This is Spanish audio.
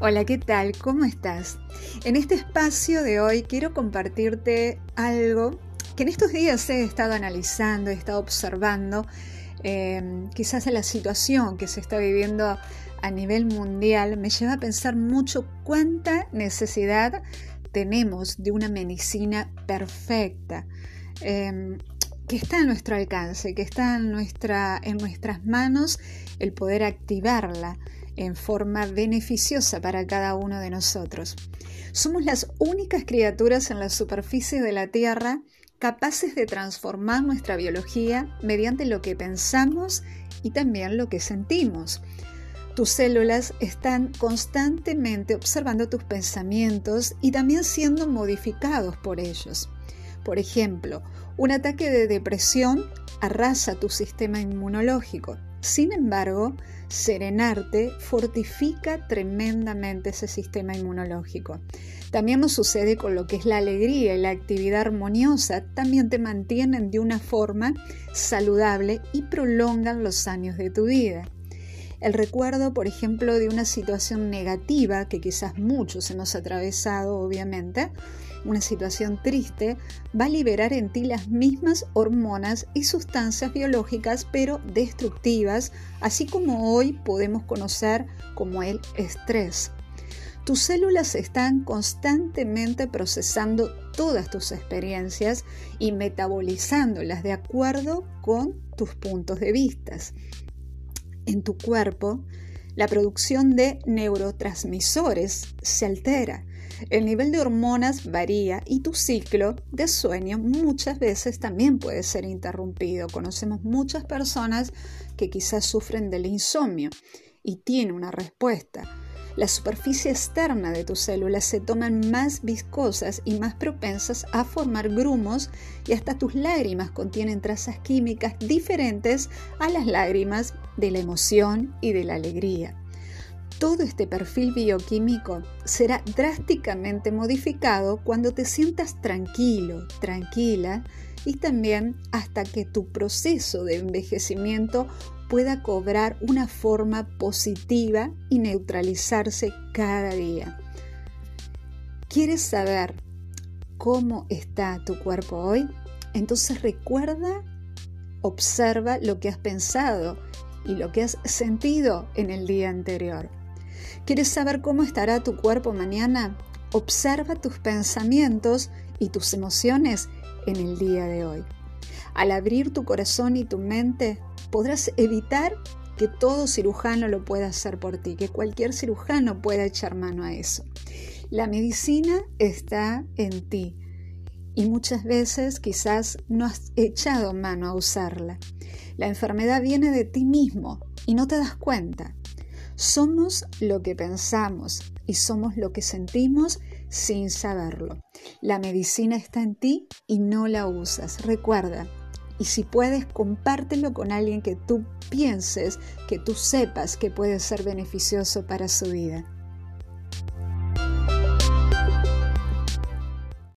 Hola, ¿qué tal? ¿Cómo estás? En este espacio de hoy quiero compartirte algo que en estos días he estado analizando, he estado observando, eh, quizás la situación que se está viviendo a nivel mundial me lleva a pensar mucho cuánta necesidad tenemos de una medicina perfecta. Eh, que está a nuestro alcance, que está en nuestras manos el poder activarla en forma beneficiosa para cada uno de nosotros. Somos las únicas criaturas en la superficie de la Tierra capaces de transformar nuestra biología mediante lo que pensamos y también lo que sentimos. Tus células están constantemente observando tus pensamientos y también siendo modificados por ellos. Por ejemplo, un ataque de depresión arrasa tu sistema inmunológico. Sin embargo, serenarte fortifica tremendamente ese sistema inmunológico. También nos sucede con lo que es la alegría y la actividad armoniosa, también te mantienen de una forma saludable y prolongan los años de tu vida. El recuerdo, por ejemplo, de una situación negativa que quizás muchos hemos atravesado, obviamente, una situación triste, va a liberar en ti las mismas hormonas y sustancias biológicas, pero destructivas, así como hoy podemos conocer como el estrés. Tus células están constantemente procesando todas tus experiencias y metabolizándolas de acuerdo con tus puntos de vista. En tu cuerpo, la producción de neurotransmisores se altera el nivel de hormonas varía y tu ciclo de sueño muchas veces también puede ser interrumpido. Conocemos muchas personas que quizás sufren del insomnio y tiene una respuesta. La superficie externa de tus células se toman más viscosas y más propensas a formar grumos y hasta tus lágrimas contienen trazas químicas diferentes a las lágrimas de la emoción y de la alegría todo este perfil bioquímico será drásticamente modificado cuando te sientas tranquilo, tranquila y también hasta que tu proceso de envejecimiento pueda cobrar una forma positiva y neutralizarse cada día. ¿Quieres saber cómo está tu cuerpo hoy? Entonces recuerda, observa lo que has pensado y lo que has sentido en el día anterior. ¿Quieres saber cómo estará tu cuerpo mañana? Observa tus pensamientos y tus emociones en el día de hoy. Al abrir tu corazón y tu mente, podrás evitar que todo cirujano lo pueda hacer por ti, que cualquier cirujano pueda echar mano a eso. La medicina está en ti y muchas veces quizás no has echado mano a usarla. La enfermedad viene de ti mismo y no te das cuenta. Somos lo que pensamos y somos lo que sentimos sin saberlo. La medicina está en ti y no la usas. Recuerda, y si puedes, compártelo con alguien que tú pienses, que tú sepas que puede ser beneficioso para su vida.